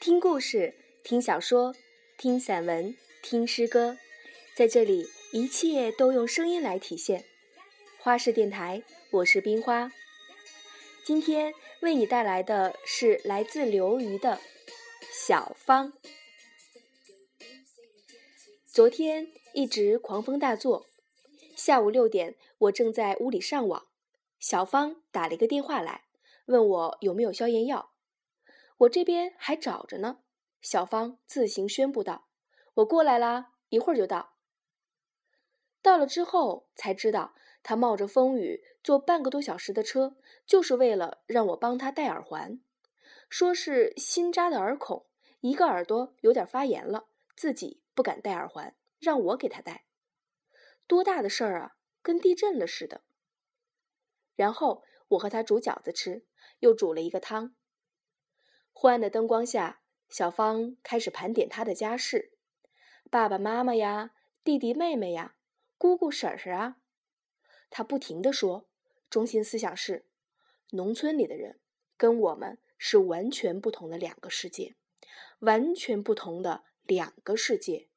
听故事，听小说，听散文，听诗歌，在这里，一切都用声音来体现。花式电台，我是冰花。今天为你带来的是来自刘瑜的《小芳》。昨天一直狂风大作，下午六点，我正在屋里上网，小芳打了一个电话来，问我有没有消炎药。我这边还找着呢，小芳自行宣布道：“我过来啦，一会儿就到。”到了之后才知道，他冒着风雨坐半个多小时的车，就是为了让我帮他戴耳环，说是新扎的耳孔，一个耳朵有点发炎了，自己不敢戴耳环，让我给他戴。多大的事儿啊，跟地震了似的。然后我和他煮饺子吃，又煮了一个汤。昏暗的灯光下，小芳开始盘点她的家事：爸爸妈妈呀，弟弟妹妹呀，姑姑婶婶啊。她不停地说，中心思想是：农村里的人跟我们是完全不同的两个世界，完全不同的两个世界，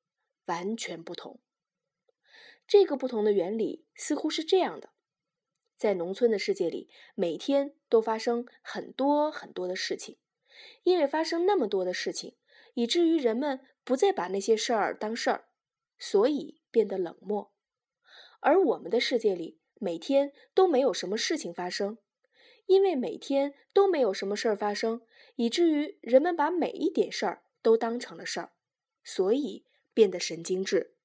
完全不同。这个不同的原理似乎是这样的：在农村的世界里，每天都发生很多很多的事情。因为发生那么多的事情，以至于人们不再把那些事儿当事儿，所以变得冷漠。而我们的世界里，每天都没有什么事情发生，因为每天都没有什么事儿发生，以至于人们把每一点事儿都当成了事儿，所以变得神经质。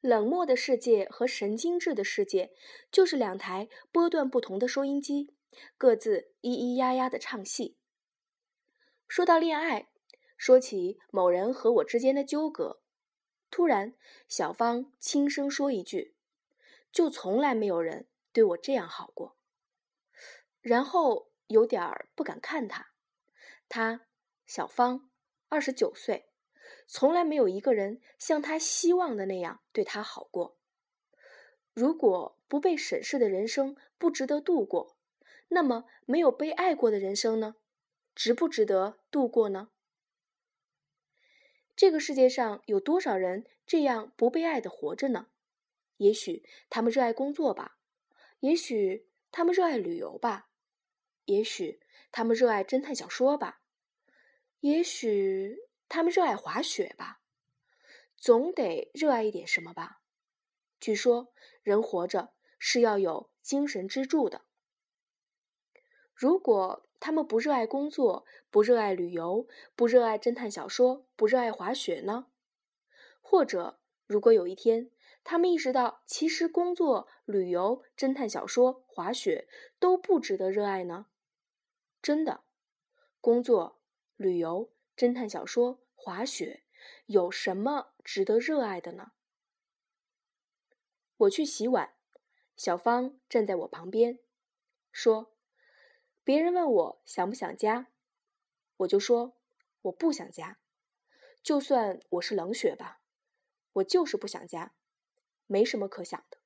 冷漠的世界和神经质的世界，就是两台波段不同的收音机，各自咿咿呀呀的唱戏。说到恋爱，说起某人和我之间的纠葛，突然小芳轻声说一句：“就从来没有人对我这样好过。”然后有点儿不敢看他。他小芳二十九岁，从来没有一个人像他希望的那样对他好过。如果不被审视的人生不值得度过，那么没有被爱过的人生呢？值不值得度过呢？这个世界上有多少人这样不被爱的活着呢？也许他们热爱工作吧，也许他们热爱旅游吧，也许他们热爱侦探小说吧，也许他们热爱滑雪吧，总得热爱一点什么吧。据说人活着是要有精神支柱的。如果他们不热爱工作，不热爱旅游，不热爱侦探小说，不热爱滑雪呢？或者，如果有一天他们意识到，其实工作、旅游、侦探小说、滑雪都不值得热爱呢？真的，工作、旅游、侦探小说、滑雪有什么值得热爱的呢？我去洗碗，小芳站在我旁边，说。别人问我想不想家，我就说我不想家。就算我是冷血吧，我就是不想家，没什么可想的。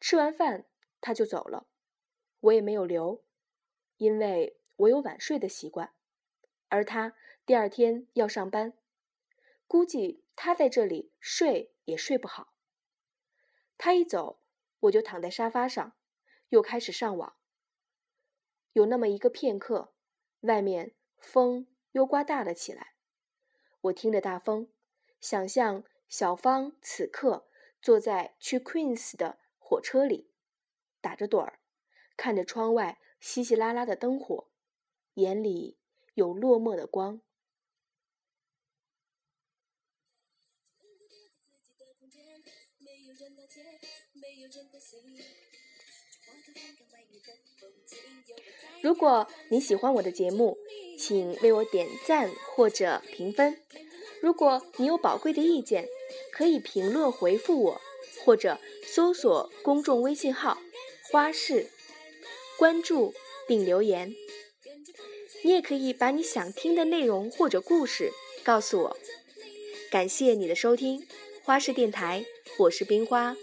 吃完饭他就走了，我也没有留，因为我有晚睡的习惯，而他第二天要上班，估计他在这里睡也睡不好。他一走，我就躺在沙发上，又开始上网。有那么一个片刻，外面风又刮大了起来。我听着大风，想象小芳此刻坐在去 Queens 的火车里，打着盹儿，看着窗外稀稀拉拉的灯火，眼里有落寞的光。如果你喜欢我的节目，请为我点赞或者评分。如果你有宝贵的意见，可以评论回复我，或者搜索公众微信号“花式”，关注并留言。你也可以把你想听的内容或者故事告诉我。感谢你的收听，花式电台，我是冰花。